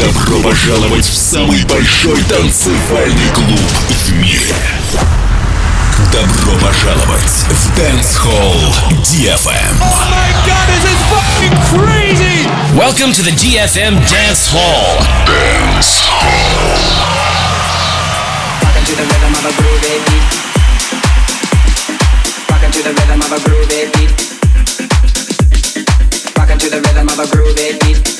Добро пожаловать в самый большой танцевальный клуб в мире. Добро пожаловать в Dance Hall DFM. Oh my god, this is fucking crazy! Welcome to the DFM Dance Hall. Dance Hall. To the rhythm of a groovy beat. Welcome to the rhythm of a groovy beat. Welcome to the rhythm of a groovy beat.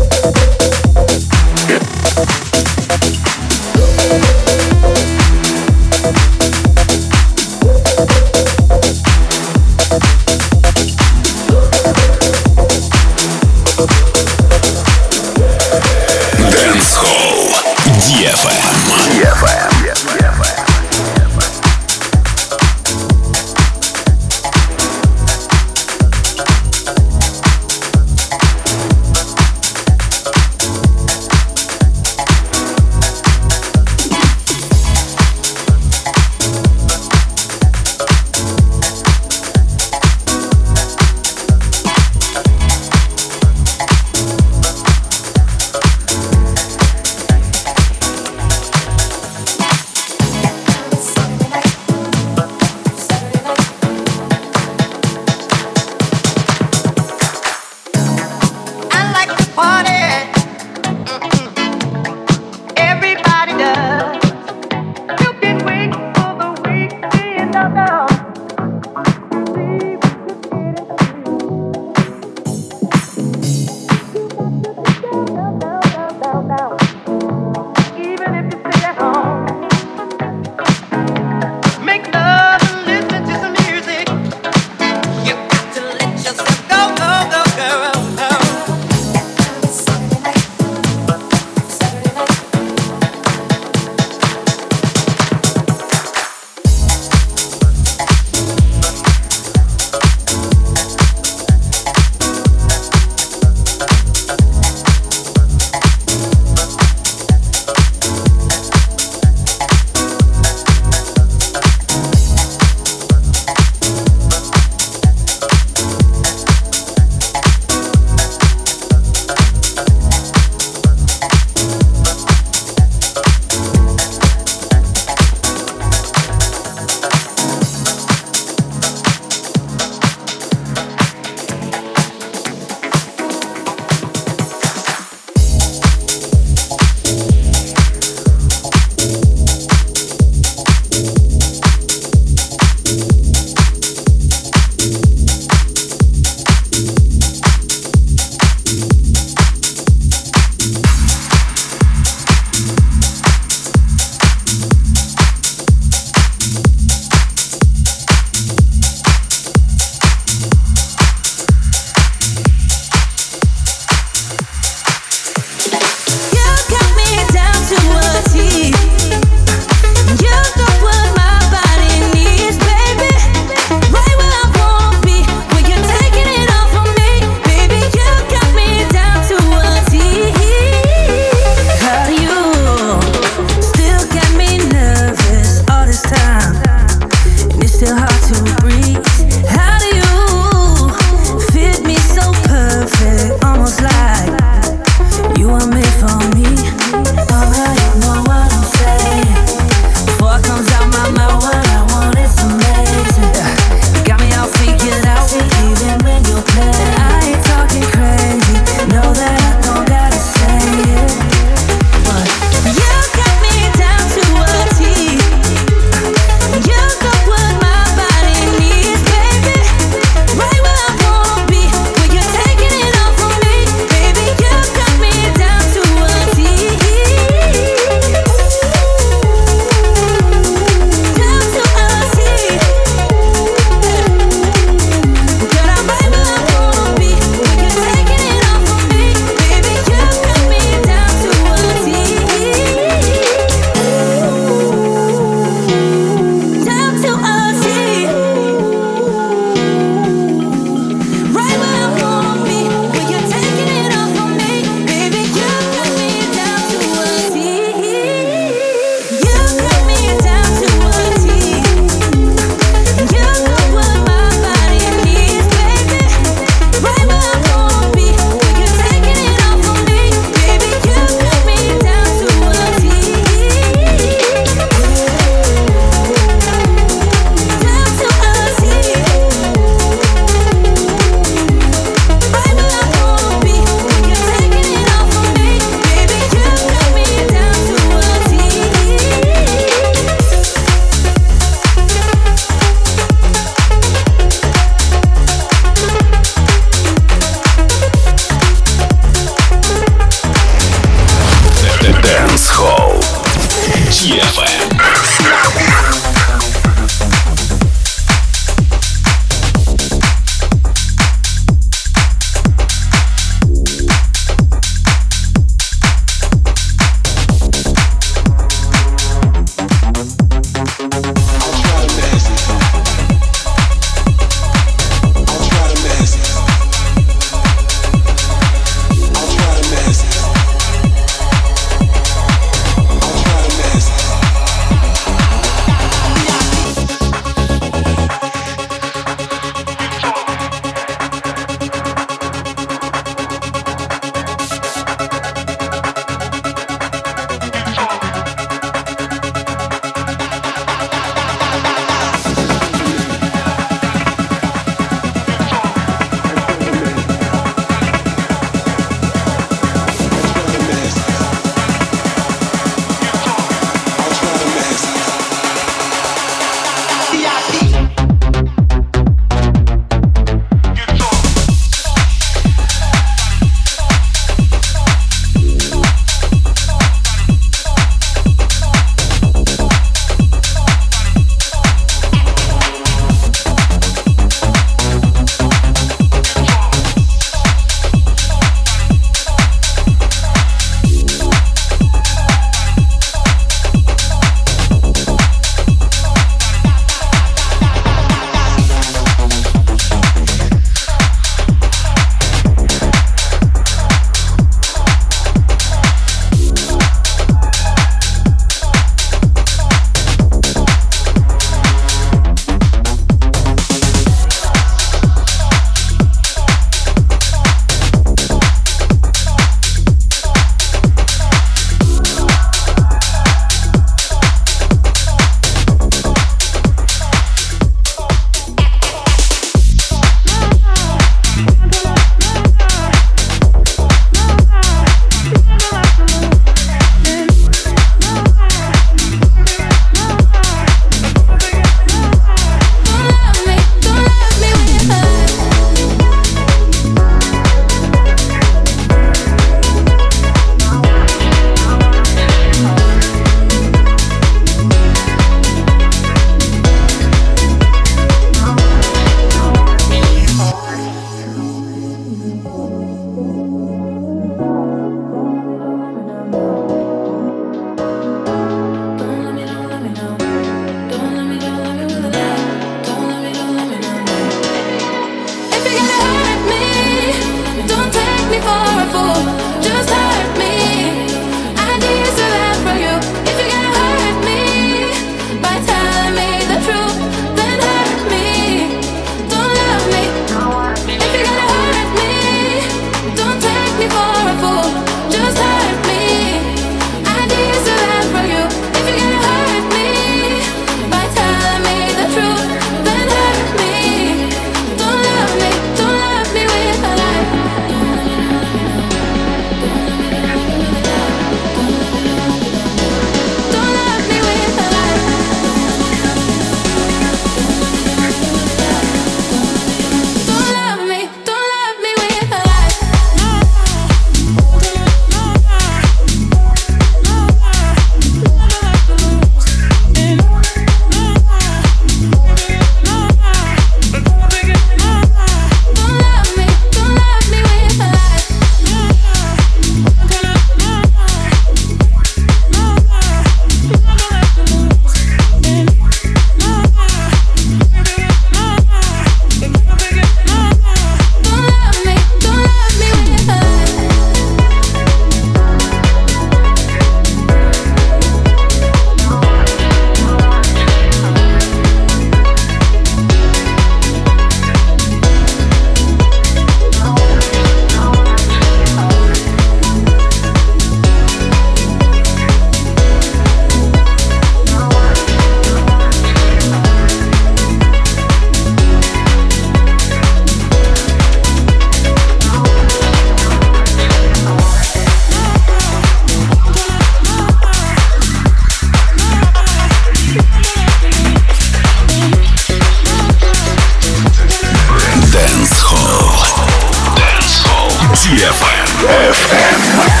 DFM.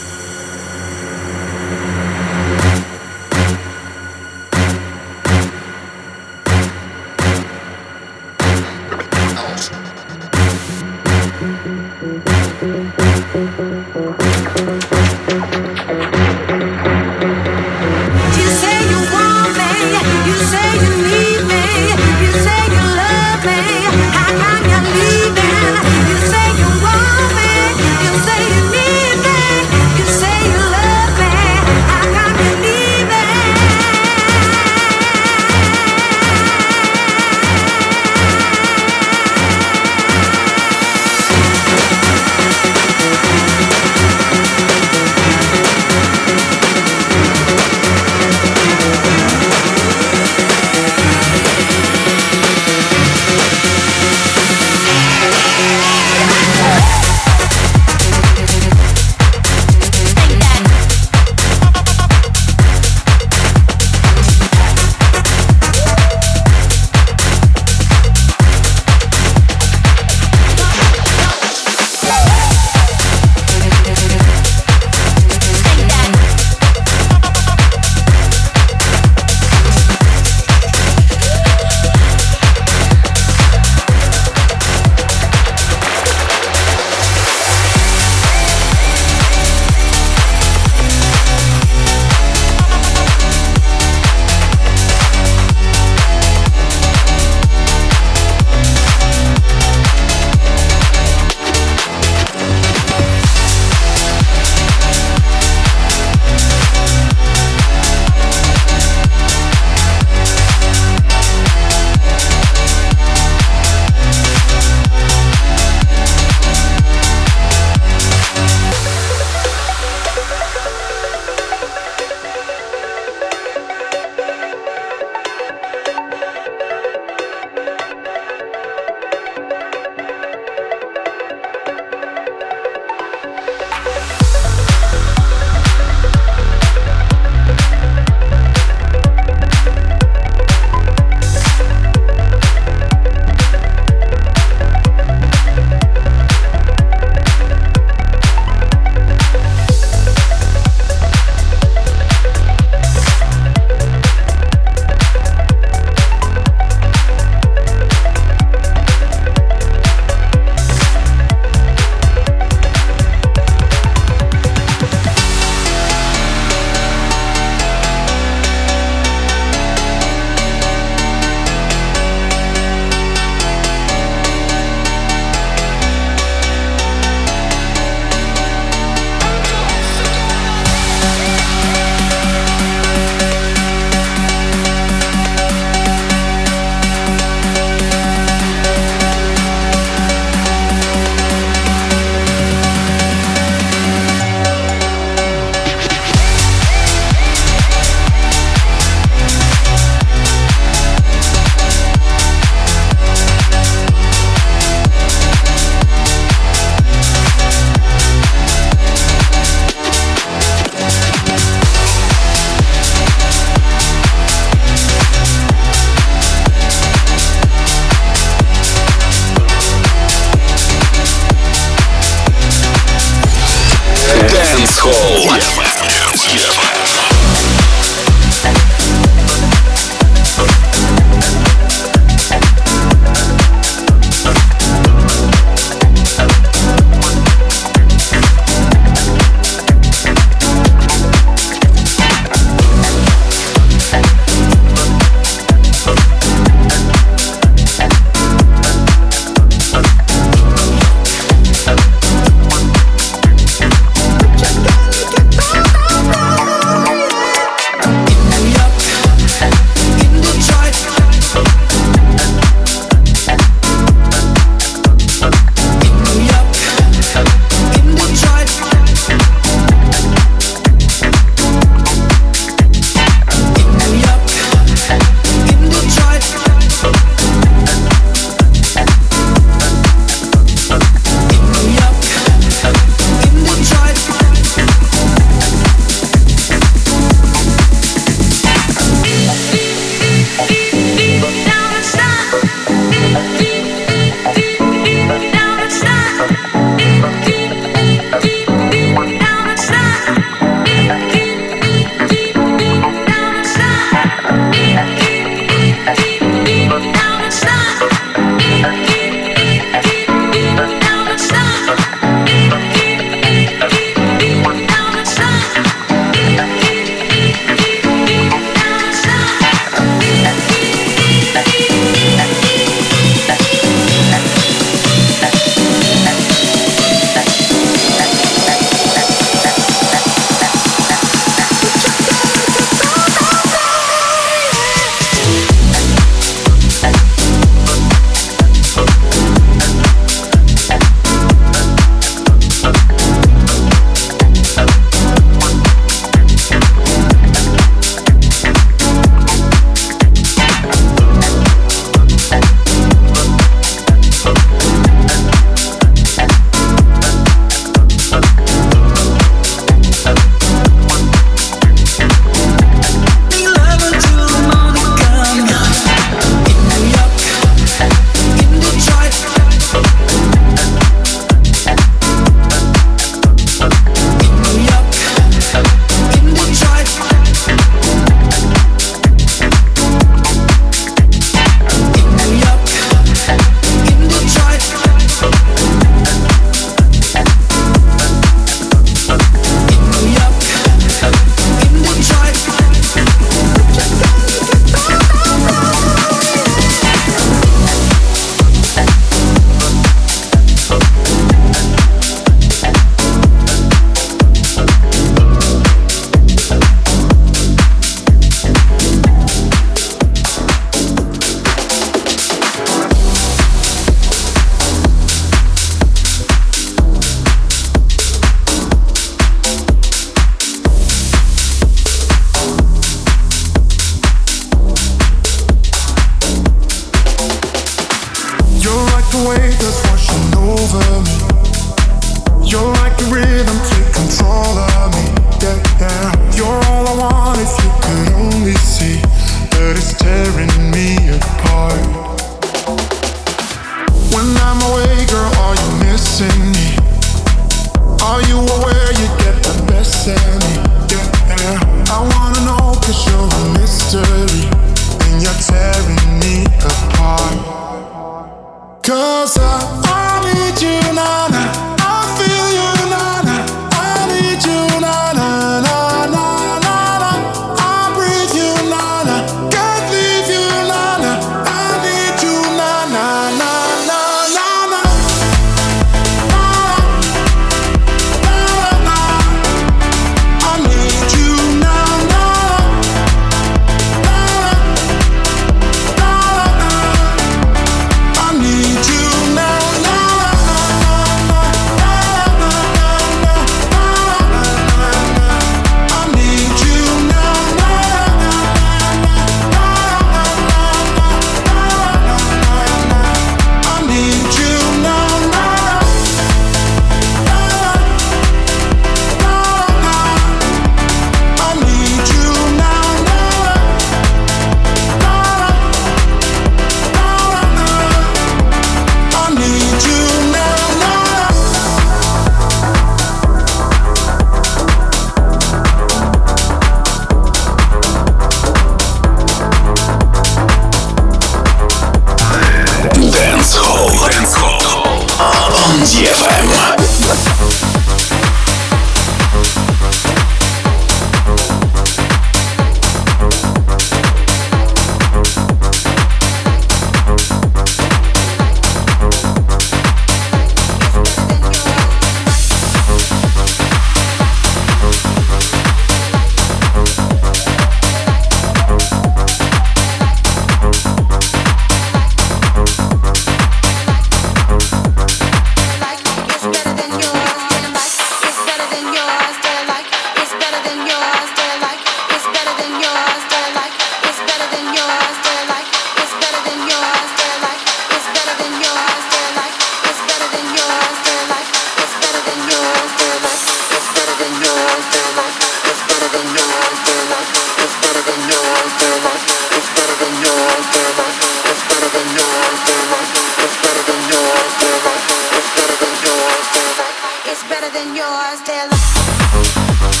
Yours. They're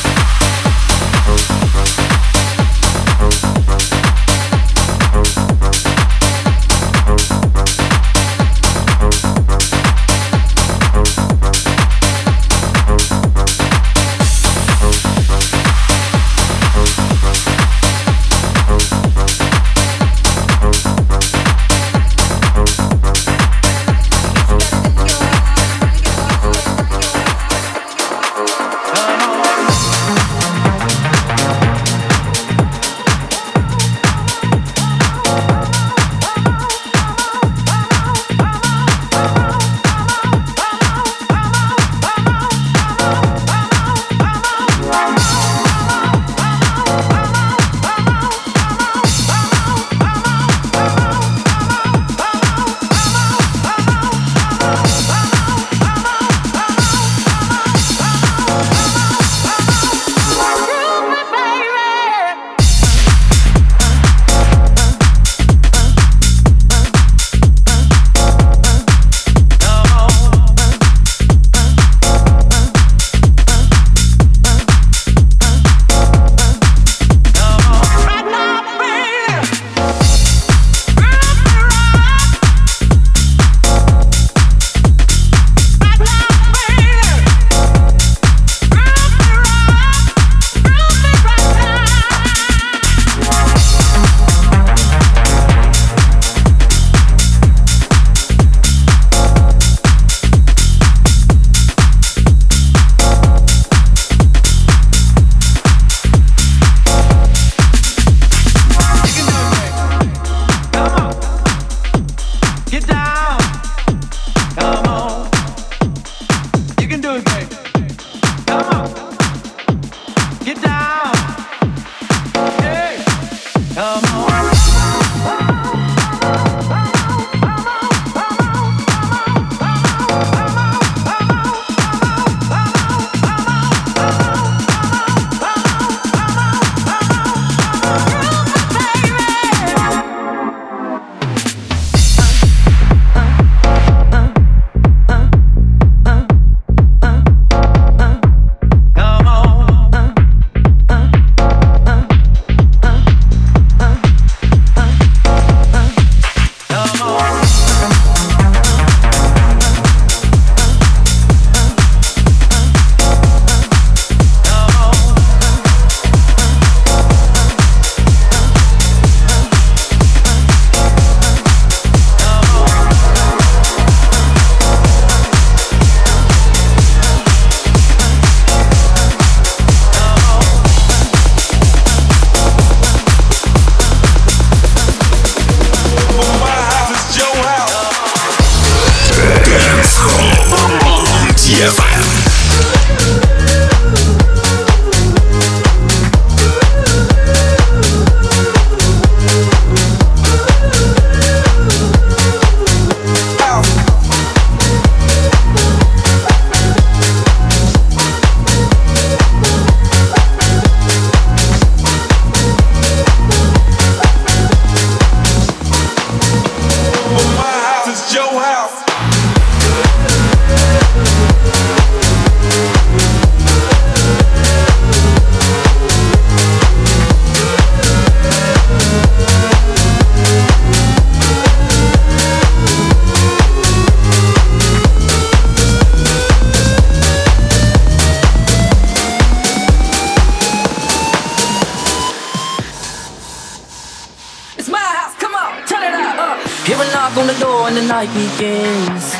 begins.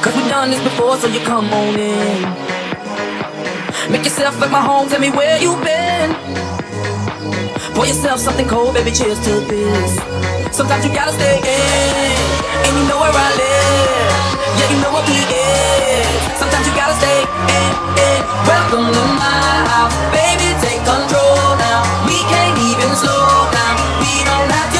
Cause we've done this before, so you come on in. Make yourself at my home, tell me where you've been. Pour yourself something cold, baby, cheers to this. Sometimes you gotta stay in, and you know where I live. Yeah, you know what we is. Sometimes you gotta stay in, in. Welcome to my house, baby, take control now. We can't even slow down. We don't have to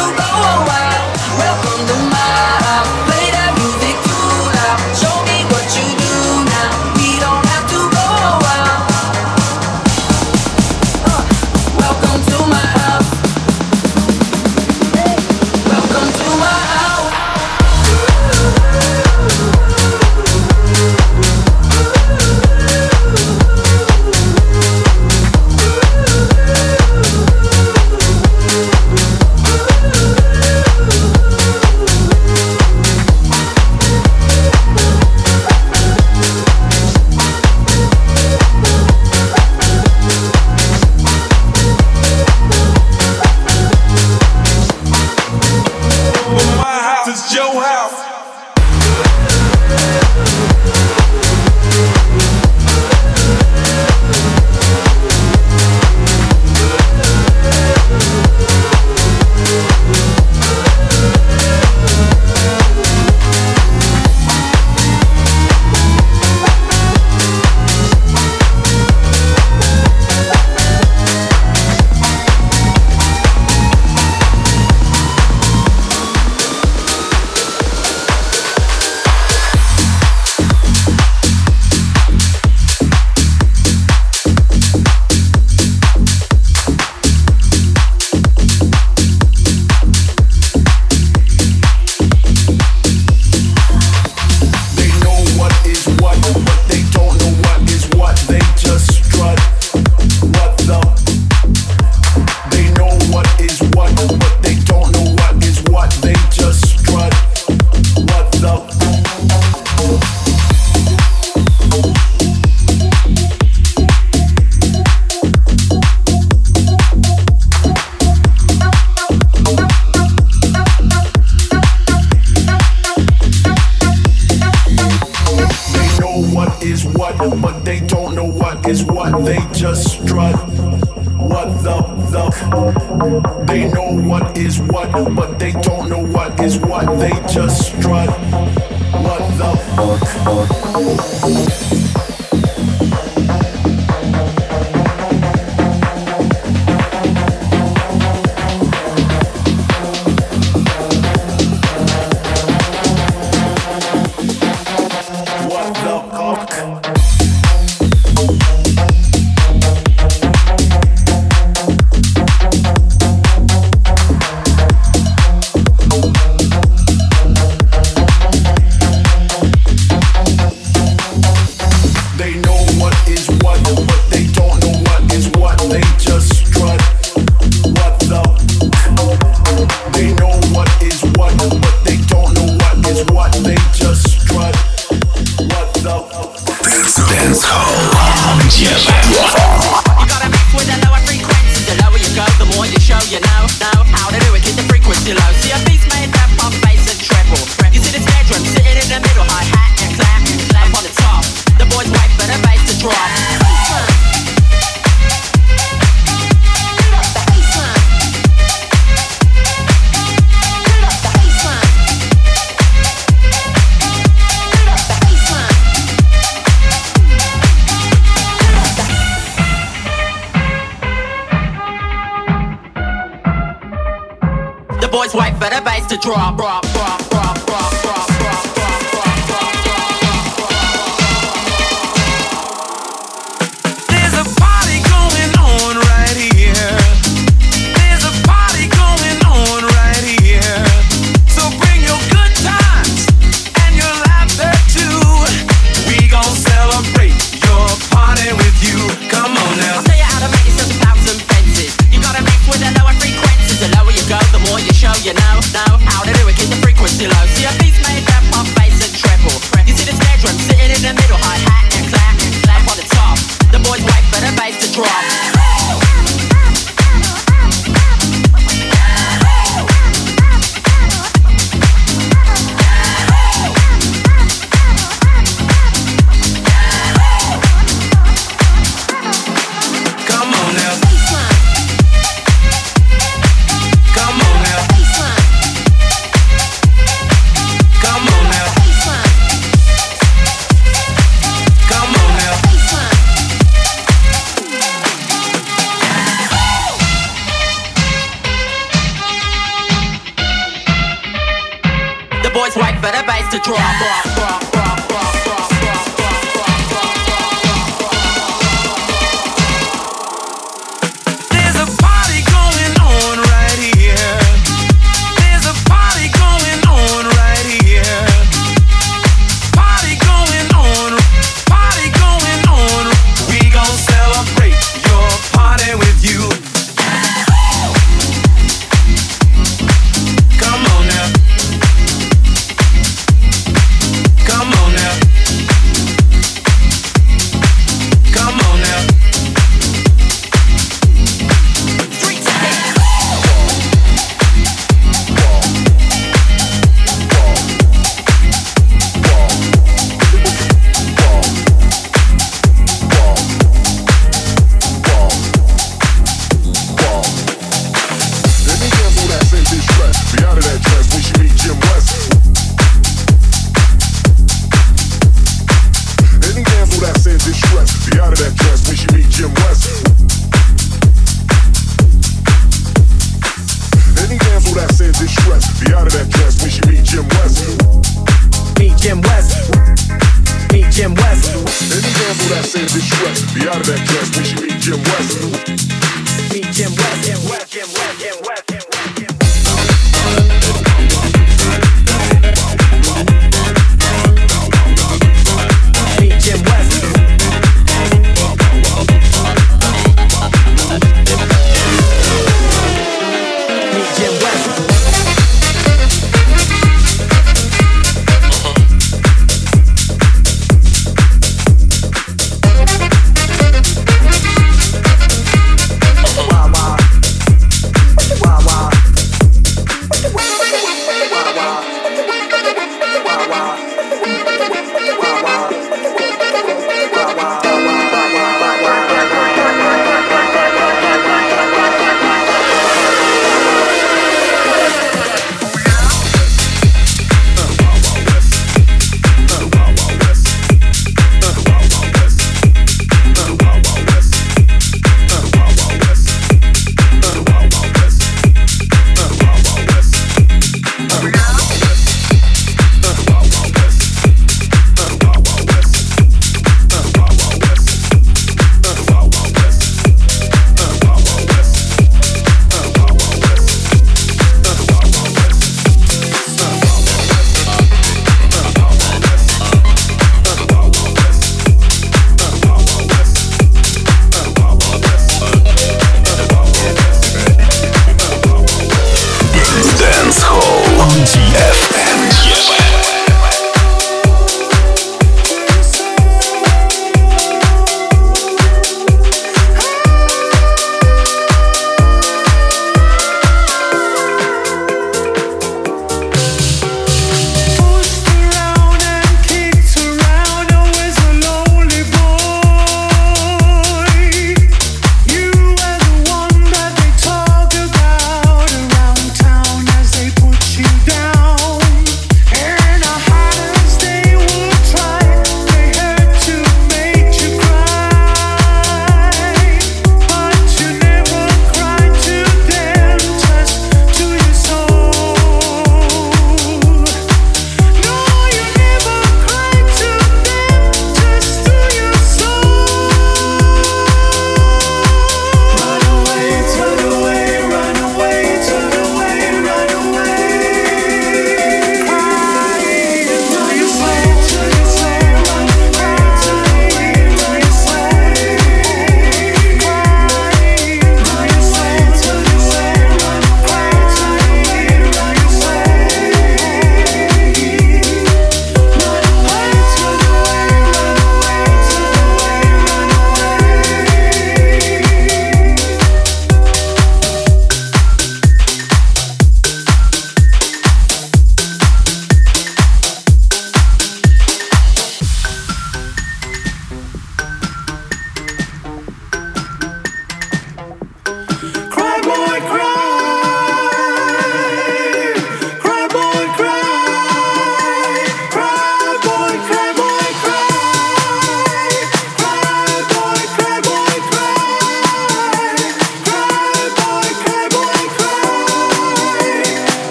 what is what and what they